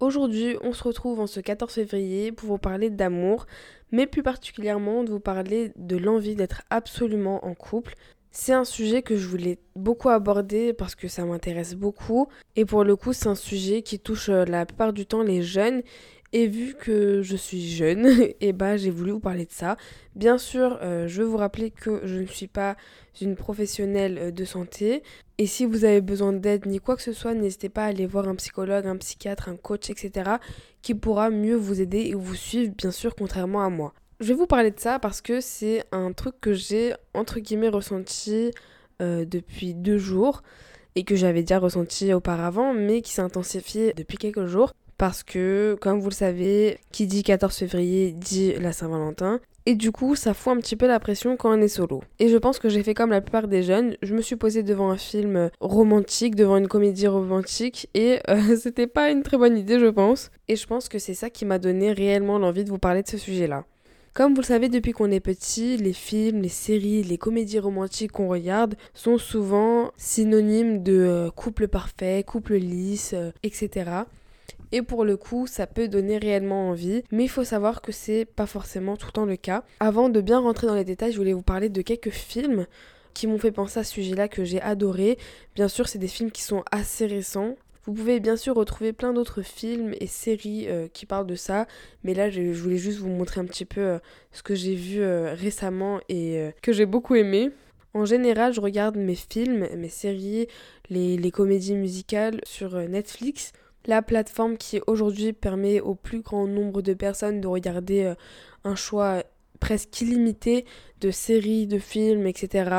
Aujourd'hui, on se retrouve en ce 14 février pour vous parler d'amour, mais plus particulièrement de vous parler de l'envie d'être absolument en couple. C'est un sujet que je voulais beaucoup aborder parce que ça m'intéresse beaucoup et pour le coup c'est un sujet qui touche euh, la plupart du temps les jeunes et vu que je suis jeune, et eh bah ben, j'ai voulu vous parler de ça. Bien sûr, euh, je veux vous rappeler que je ne suis pas une professionnelle euh, de santé. Et si vous avez besoin d'aide ni quoi que ce soit, n'hésitez pas à aller voir un psychologue, un psychiatre, un coach, etc. qui pourra mieux vous aider et vous suivre, bien sûr, contrairement à moi. Je vais vous parler de ça parce que c'est un truc que j'ai, entre guillemets, ressenti euh, depuis deux jours et que j'avais déjà ressenti auparavant, mais qui s'est intensifié depuis quelques jours parce que, comme vous le savez, qui dit 14 février dit la Saint-Valentin. Et du coup, ça fout un petit peu la pression quand on est solo. Et je pense que j'ai fait comme la plupart des jeunes. Je me suis posée devant un film romantique, devant une comédie romantique, et euh, c'était pas une très bonne idée, je pense. Et je pense que c'est ça qui m'a donné réellement l'envie de vous parler de ce sujet-là. Comme vous le savez, depuis qu'on est petit, les films, les séries, les comédies romantiques qu'on regarde sont souvent synonymes de euh, couple parfait, couple lisse, euh, etc. Et pour le coup, ça peut donner réellement envie, mais il faut savoir que c'est pas forcément tout le temps le cas. Avant de bien rentrer dans les détails, je voulais vous parler de quelques films qui m'ont fait penser à ce sujet-là que j'ai adoré. Bien sûr, c'est des films qui sont assez récents. Vous pouvez bien sûr retrouver plein d'autres films et séries euh, qui parlent de ça, mais là je, voulais juste vous montrer un petit peu euh, ce que j'ai vu euh, récemment et que j'ai beaucoup aimé. En général, je regarde mes films, mes séries, les comédies musicales sur Netflix la plateforme qui aujourd'hui permet au plus grand nombre de personnes de regarder euh, un choix presque illimité de séries, de films, etc.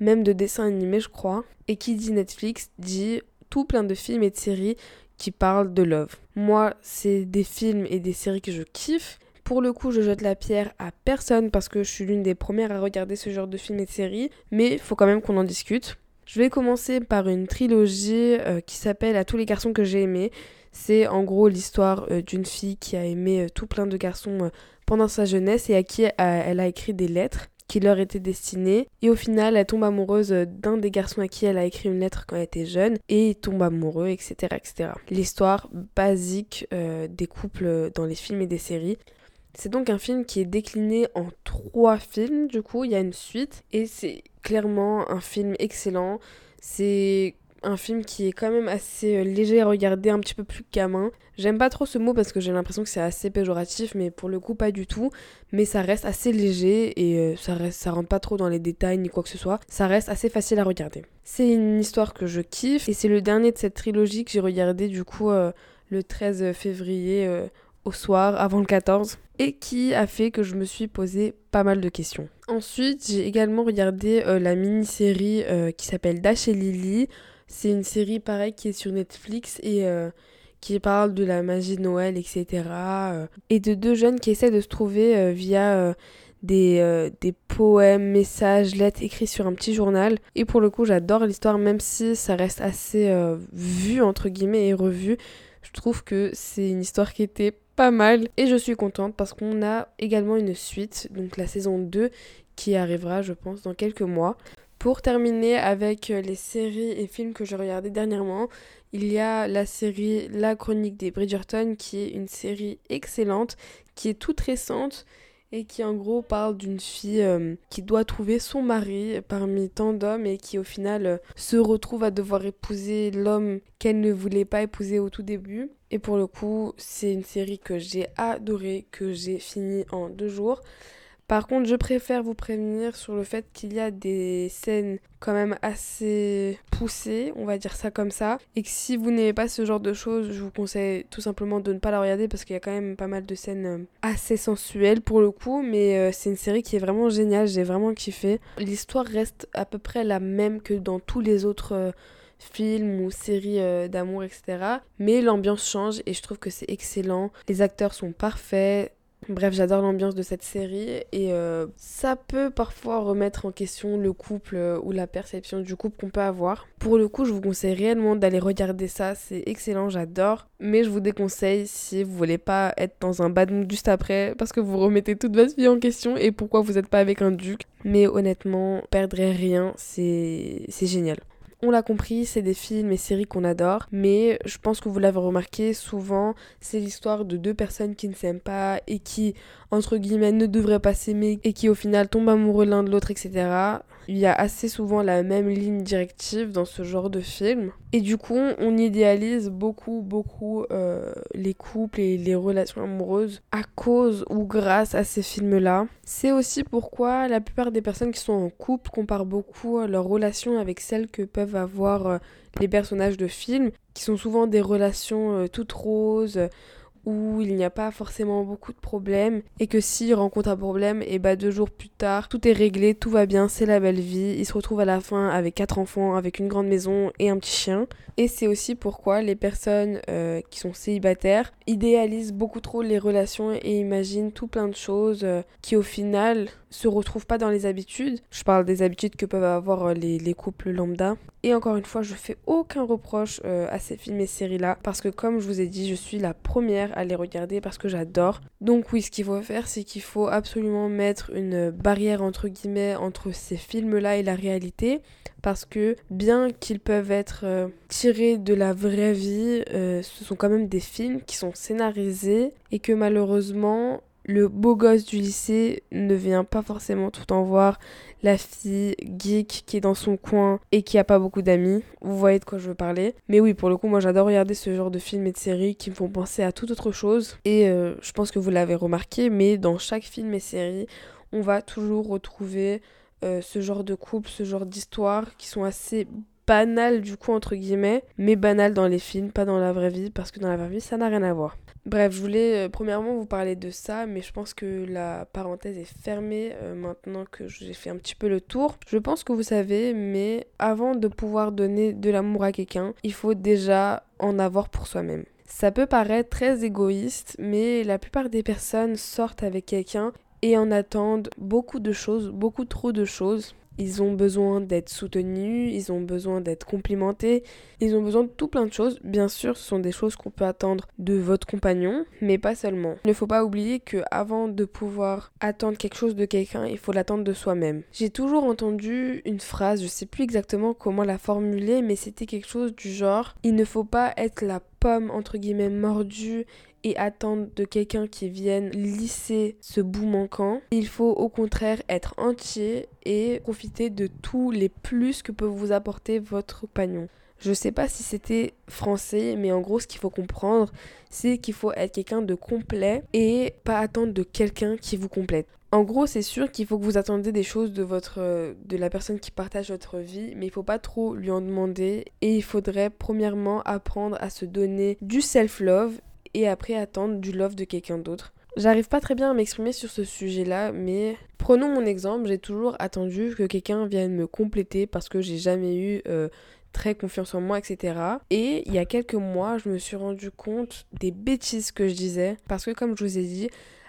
Même de dessins animés, je crois. Et qui dit Netflix dit tout plein de films et de séries qui parlent de love. Moi, c'est des films et des séries que je kiffe. Pour le coup, je jette la pierre à personne parce que je suis l'une des premières à regarder ce genre de films et de séries, mais faut quand même qu'on en discute. Je vais commencer par une trilogie euh, qui s'appelle À tous les garçons que j'ai aimés. C'est en gros l'histoire euh, d'une fille qui a aimé euh, tout plein de garçons pendant sa jeunesse et à qui elle a écrit des lettres qui leur étaient destinées. Et au final, elle tombe amoureuse d'un des garçons à qui elle a écrit une lettre quand elle était jeune et tombe amoureux, etc. etc. L'histoire basique des couples dans les films et des séries. C'est donc un film qui est décliné en trois films, du coup, il y a une suite, et c'est clairement un film excellent. C'est un film qui est quand même assez euh, léger à regarder, un petit peu plus gamin. J'aime pas trop ce mot parce que j'ai l'impression que c'est assez péjoratif, mais pour le coup pas du tout. Mais ça reste assez léger et euh, ça, reste, ça rentre pas trop dans les détails ni quoi que ce soit. Ça reste assez facile à regarder. C'est une histoire que je kiffe et c'est le dernier de cette trilogie que j'ai regardé du coup euh, le 13 février au soir avant le 14 et qui a fait que je me suis posé pas mal de questions. Ensuite, j'ai également regardé euh, la mini-série euh, qui s'appelle Dash et Lily. C'est une série pareille qui est sur Netflix et euh, qui parle de la magie de Noël, etc. et de deux jeunes qui essaient de se trouver via des, des poèmes, messages, lettres écrits sur un petit journal. Et pour le coup, j'adore l'histoire, même si ça reste assez vu, entre guillemets, et revu. Je trouve que c'est une histoire qui était pas mal. Et je suis contente parce qu'on a également une suite, donc la saison 2, qui arrivera, je pense, dans quelques mois. Pour terminer avec les séries et films que j'ai regardés dernièrement, il y a la série La Chronique des Bridgerton, qui est une série excellente, qui est toute récente et qui en gros parle d'une fille euh, qui doit trouver son mari parmi tant d'hommes et qui au final euh, se retrouve à devoir épouser l'homme qu'elle ne voulait pas épouser au tout début. Et pour le coup, c'est une série que j'ai adorée, que j'ai fini en deux jours. Par contre, je préfère vous prévenir sur le fait qu'il y a des scènes quand même assez poussées, on va dire ça comme ça, et que si vous n'aimez pas ce genre de choses, je vous conseille tout simplement de ne pas la regarder parce qu'il y a quand même pas mal de scènes euh, assez sensuelles pour le coup, mais euh, c'est une série qui est vraiment géniale, j'ai vraiment kiffé. L'histoire reste à peu près la même que dans tous les autres euh, films ou séries d'amour, etc. Mais l'ambiance change et je trouve que c'est excellent. Les acteurs sont parfaits. Bref, j'adore l'ambiance de cette série et euh, ça peut parfois remettre en question le couple euh, ou la perception du couple qu'on peut avoir. Pour le coup, je vous conseille réellement d'aller regarder ça, c'est excellent, j'adore. Mais je vous déconseille si vous voulez pas être dans un bad mood juste après parce que vous remettez toute votre vie en question et pourquoi vous n'êtes pas avec un duc. Mais honnêtement, perdrez rien, c'est génial. On l'a compris, c'est des films et séries qu'on adore, mais je pense que vous l'avez remarqué, souvent c'est l'histoire de deux personnes qui ne s'aiment pas et qui, entre guillemets, ne devraient pas s'aimer et qui au final tombent amoureux l'un de l'autre, etc. Il y a assez souvent la même ligne directive dans ce genre de film. Et du coup, on idéalise beaucoup, beaucoup euh, les couples et les relations amoureuses à cause ou grâce à ces films-là. C'est aussi pourquoi la plupart des personnes qui sont en couple comparent beaucoup leurs relations avec celles que peuvent avoir euh, les personnages de films, qui sont souvent des relations euh, toutes roses où il n'y a pas forcément beaucoup de problèmes et que s'il rencontre un problème, et bah deux jours plus tard, tout est réglé, tout va bien, c'est la belle vie. Il se retrouve à la fin avec quatre enfants, avec une grande maison et un petit chien. Et c'est aussi pourquoi les personnes euh, qui sont célibataires idéalisent beaucoup trop les relations et imaginent tout plein de choses euh, qui au final se retrouvent pas dans les habitudes. Je parle des habitudes que peuvent avoir euh, les, les couples lambda. Et encore une fois, je fais aucun reproche à ces films et séries là parce que comme je vous ai dit, je suis la première à les regarder parce que j'adore. Donc oui, ce qu'il faut faire, c'est qu'il faut absolument mettre une barrière entre guillemets entre ces films là et la réalité parce que bien qu'ils peuvent être euh, tirés de la vraie vie, euh, ce sont quand même des films qui sont scénarisés et que malheureusement le beau gosse du lycée ne vient pas forcément tout en voir la fille geek qui est dans son coin et qui a pas beaucoup d'amis. Vous voyez de quoi je veux parler. Mais oui, pour le coup, moi j'adore regarder ce genre de films et de séries qui me font penser à toute autre chose. Et euh, je pense que vous l'avez remarqué, mais dans chaque film et série, on va toujours retrouver euh, ce genre de couple, ce genre d'histoire qui sont assez banales du coup entre guillemets, mais banales dans les films, pas dans la vraie vie, parce que dans la vraie vie ça n'a rien à voir. Bref, je voulais euh, premièrement vous parler de ça, mais je pense que la parenthèse est fermée euh, maintenant que j'ai fait un petit peu le tour. Je pense que vous savez, mais avant de pouvoir donner de l'amour à quelqu'un, il faut déjà en avoir pour soi-même. Ça peut paraître très égoïste, mais la plupart des personnes sortent avec quelqu'un et en attendent beaucoup de choses, beaucoup trop de choses. Ils ont besoin d'être soutenus, ils ont besoin d'être complimentés, ils ont besoin de tout plein de choses. Bien sûr, ce sont des choses qu'on peut attendre de votre compagnon, mais pas seulement. Il ne faut pas oublier que avant de pouvoir attendre quelque chose de quelqu'un, il faut l'attendre de soi-même. J'ai toujours entendu une phrase, je sais plus exactement comment la formuler, mais c'était quelque chose du genre il ne faut pas être la pomme entre guillemets mordue et attendre de quelqu'un qui vienne lisser ce bout manquant. Il faut au contraire être entier et profiter de tous les plus que peut vous apporter votre compagnon. Je sais pas si c'était français, mais en gros, ce qu'il faut comprendre, c'est qu'il faut être quelqu'un de complet et pas attendre de quelqu'un qui vous complète. En gros, c'est sûr qu'il faut que vous attendiez des choses de votre de la personne qui partage votre vie, mais il faut pas trop lui en demander et il faudrait premièrement apprendre à se donner du self-love et après attendre du love de quelqu'un d'autre. J'arrive pas très bien à m'exprimer sur ce sujet-là, mais prenons mon exemple, j'ai toujours attendu que quelqu'un vienne me compléter parce que j'ai jamais eu euh, très confiance en moi, etc. Et il y a quelques mois, je me suis rendu compte des bêtises que je disais parce que comme je vous ai dit,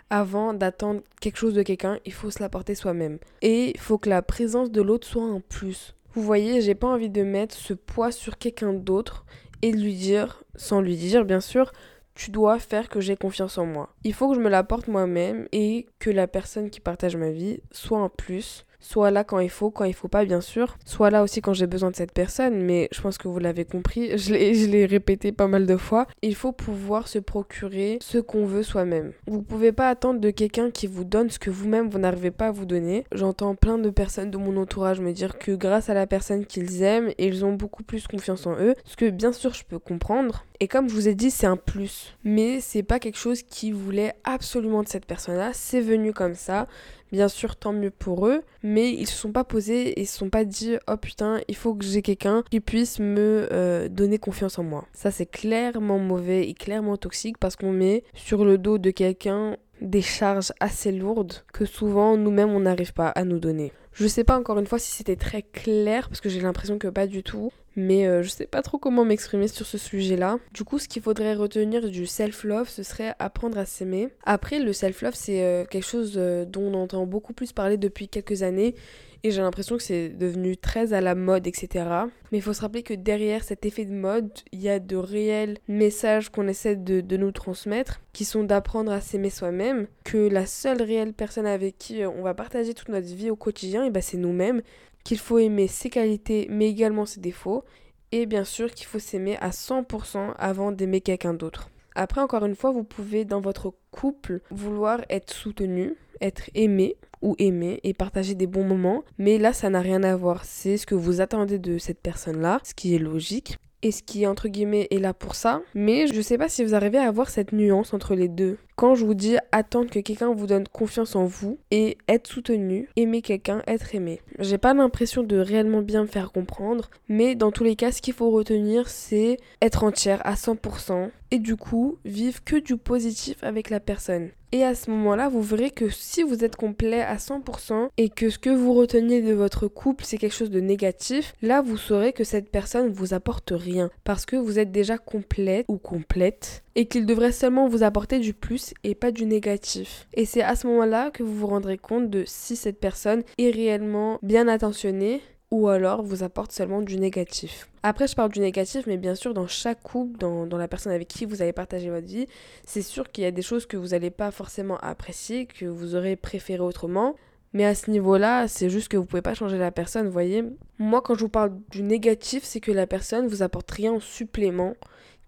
avant d'attendre quelque chose de quelqu'un, il faut se l'apporter soi-même. Et il faut que la présence de l'autre soit un plus. Vous voyez, j'ai pas envie de mettre ce poids sur quelqu'un d'autre et de lui dire, sans lui dire bien sûr, tu dois faire que j'ai confiance en moi. Il faut que je me l'apporte moi-même et que la personne qui partage ma vie soit un plus soit là quand il faut, quand il faut pas bien sûr, soit là aussi quand j'ai besoin de cette personne, mais je pense que vous l'avez compris, je l'ai répété pas mal de fois, il faut pouvoir se procurer ce qu'on veut soi-même. Vous pouvez pas attendre de quelqu'un qui vous donne ce que vous-même vous, n'arrivez pas à vous donner. J'entends plein de personnes de mon entourage me dire que grâce à la personne qu'ils aiment, ils ont beaucoup plus confiance en eux, ce que bien sûr je peux comprendre. Et comme je vous ai dit, c'est un plus, mais c'est pas quelque chose qui voulait absolument de cette personne-là, c'est venu comme ça. Bien sûr, tant mieux pour eux, mais ils se sont pas posés et se sont pas dit oh putain, il faut que j'ai quelqu'un qui puisse me euh, donner confiance en moi. Ça, c'est clairement mauvais et clairement toxique parce qu'on met sur le dos de quelqu'un des charges assez lourdes que souvent nous-mêmes on n'arrive pas à nous donner. Je sais pas encore une fois si c'était très clair parce que j'ai l'impression que pas du tout, mais euh, je sais pas trop comment m'exprimer sur ce sujet-là. Du coup, ce qu'il faudrait retenir du self-love, ce serait apprendre à s'aimer. Après, le self-love, c'est euh, quelque chose euh, dont on entend beaucoup plus parler depuis quelques années et j'ai l'impression que c'est devenu très à la mode, etc. Mais il faut se rappeler que derrière cet effet de mode, il y a de réels messages qu'on essaie de, nous transmettre, qui sont d'apprendre à s'aimer soi-même, que la seule réelle personne avec qui on va partager toute notre vie au quotidien, et ben c'est nous-mêmes, qu'il faut aimer ses qualités mais également ses défauts, et bien sûr qu'il faut s'aimer à 100% avant d'aimer quelqu'un d'autre. Après, encore une fois, vous pouvez dans votre couple vouloir être soutenu, être aimé ou aimer et partager des bons moments, mais là ça n'a rien à voir, c'est ce que vous attendez de cette personne-là, ce qui est logique et ce qui entre guillemets est là pour ça, mais je sais pas si vous arrivez à avoir cette nuance entre les deux. Quand je vous dis attendre que quelqu'un vous donne confiance en vous et être soutenu, aimer quelqu'un, être aimé. J'ai pas l'impression de réellement bien me faire comprendre, mais dans tous les cas, ce qu'il faut retenir, c'est être entière à 100% et du coup, vivre que du positif avec la personne. Et à ce moment-là, vous verrez que si vous êtes complet à 100% et que ce que vous reteniez de votre couple, c'est quelque chose de négatif, là, vous saurez que cette personne vous apporte rien parce que vous êtes déjà complète ou complète et qu'il devrait seulement vous apporter du plus et pas du négatif. Et c'est à ce moment-là que vous vous rendrez compte de si cette personne est réellement bien attentionnée ou alors vous apporte seulement du négatif. Après, je parle du négatif, mais bien sûr, dans chaque couple, dans, la personne avec qui vous allez partager votre vie, c'est sûr qu'il y a des choses que vous n'allez pas forcément apprécier, que vous aurez préféré autrement. Mais à ce niveau-là, c'est juste que vous pouvez pas changer la personne, voyez. Moi, quand je vous parle du négatif, c'est que la personne vous apporte rien en supplément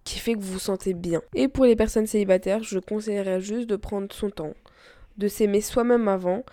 qui fait que vous vous sentez bien. Et pour les personnes célibataires, je conseillerais juste de prendre son temps, de s'aimer soi-même avant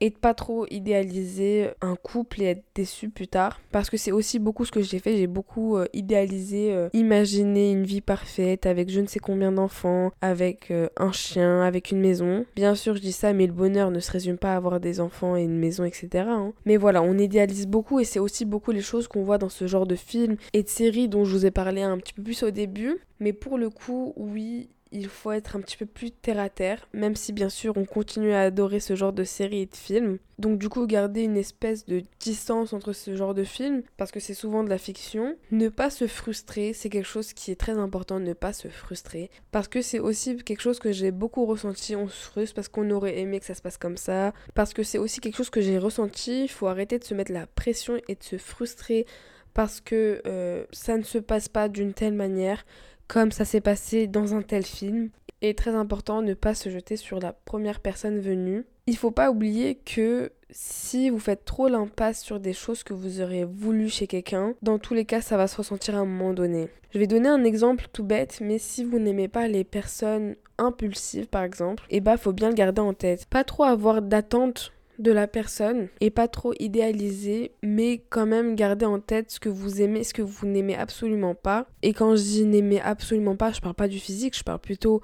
et de pas trop idéaliser un couple et être déçu plus tard. Parce que c'est aussi beaucoup ce que j'ai fait. J'ai beaucoup euh, idéalisé euh, imaginé une vie parfaite avec je ne sais combien d'enfants avec euh, un chien avec une maison. Bien sûr je dis ça mais le bonheur ne se résume pas à avoir des enfants et une maison etc hein. mais voilà on idéalise beaucoup et c'est aussi beaucoup les choses qu'on voit dans ce genre de films et de séries dont je vous ai parlé un petit peu plus au début. Mais pour le coup oui il faut être un petit peu plus terre à terre, même si bien sûr on continue à adorer ce genre de séries et de films. Donc du coup garder une espèce de distance entre ce genre de films, parce que c'est souvent de la fiction. Ne pas se frustrer, c'est quelque chose qui est très important, ne pas se frustrer. Parce que c'est aussi quelque chose que j'ai beaucoup ressenti, on se frustre parce qu'on aurait aimé que ça se passe comme ça. Parce que c'est aussi quelque chose que j'ai ressenti, il faut arrêter de se mettre la pression et de se frustrer parce que euh, ça ne se passe pas d'une telle manière comme ça s'est passé dans un tel film. Et très important, ne pas se jeter sur la première personne venue. Il faut pas oublier que si vous faites trop l'impasse sur des choses que vous aurez voulu chez quelqu'un, dans tous les cas, ça va se ressentir à un moment donné. Je vais donner un exemple tout bête, mais si vous n'aimez pas les personnes impulsives, par exemple, et eh bah faut bien le garder en tête. Pas trop avoir d'attente de la personne et pas trop idéaliser, mais quand même garder en tête ce que vous aimez, ce que vous n'aimez absolument pas. Et quand je dis n'aimez absolument pas, je parle pas du physique, je parle plutôt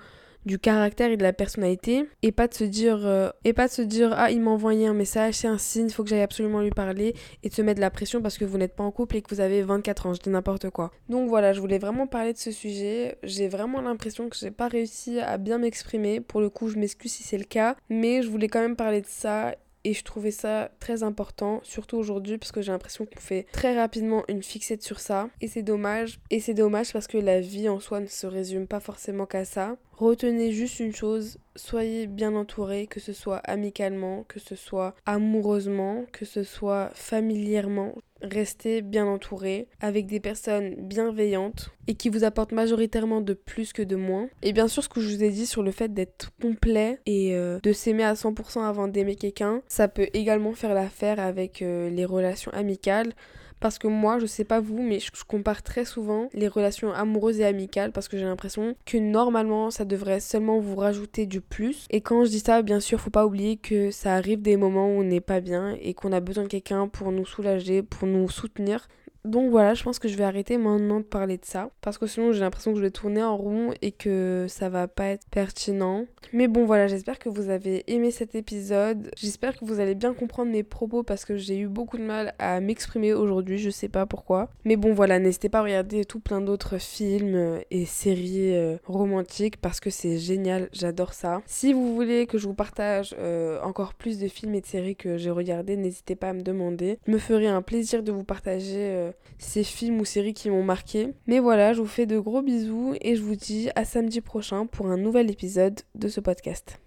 du caractère et de la personnalité. Et pas de se dire euh, et pas de se dire ah il m'a envoyé un message c'est un signe faut que j'aille absolument lui parler et de se mettre de la pression parce que vous n'êtes pas en couple et que vous avez 24 ans je dis n'importe quoi. Donc voilà je voulais vraiment parler de ce sujet. J'ai vraiment l'impression que j'ai pas réussi à bien m'exprimer. Pour le coup je m'excuse si c'est le cas mais je voulais quand même parler de ça et je trouvais ça très important, surtout aujourd'hui, parce que j'ai l'impression qu'on fait très rapidement une fixette sur ça. Et c'est dommage. Et c'est dommage parce que la vie en soi ne se résume pas forcément qu'à ça. Retenez juste une chose, soyez bien entouré, que ce soit amicalement, que ce soit amoureusement, que ce soit familièrement. Restez bien entouré avec des personnes bienveillantes et qui vous apportent majoritairement de plus que de moins. Et bien sûr, ce que je vous ai dit sur le fait d'être complet et euh, de s'aimer à 100% avant d'aimer quelqu'un, ça peut également faire l'affaire avec euh, les relations amicales. Parce que moi, je sais pas vous, mais je, compare très souvent les relations amoureuses et amicales parce que j'ai l'impression que normalement ça devrait seulement vous rajouter du plus. Et quand je dis ça, bien sûr, faut pas oublier que ça arrive des moments où on n'est pas bien et qu'on a besoin de quelqu'un pour nous soulager, pour nous soutenir. Donc voilà, je pense que je vais arrêter maintenant de parler de ça. Parce que sinon j'ai l'impression que je vais tourner en rond et que ça va pas être pertinent. Mais bon voilà, j'espère que vous avez aimé cet épisode. J'espère que vous allez bien comprendre mes propos parce que j'ai eu beaucoup de mal à m'exprimer aujourd'hui, je sais pas pourquoi. Mais bon voilà, n'hésitez pas à regarder tout plein d'autres films et séries euh, romantiques parce que c'est génial, j'adore ça. Si vous voulez que je vous partage euh, encore plus de films et de séries que j'ai regardés, n'hésitez pas à me demander. Je me ferai un plaisir de vous partager euh, ces films ou séries qui m'ont marqué. Mais voilà, je vous fais de gros bisous et je vous dis à samedi prochain pour un nouvel épisode de ce podcast.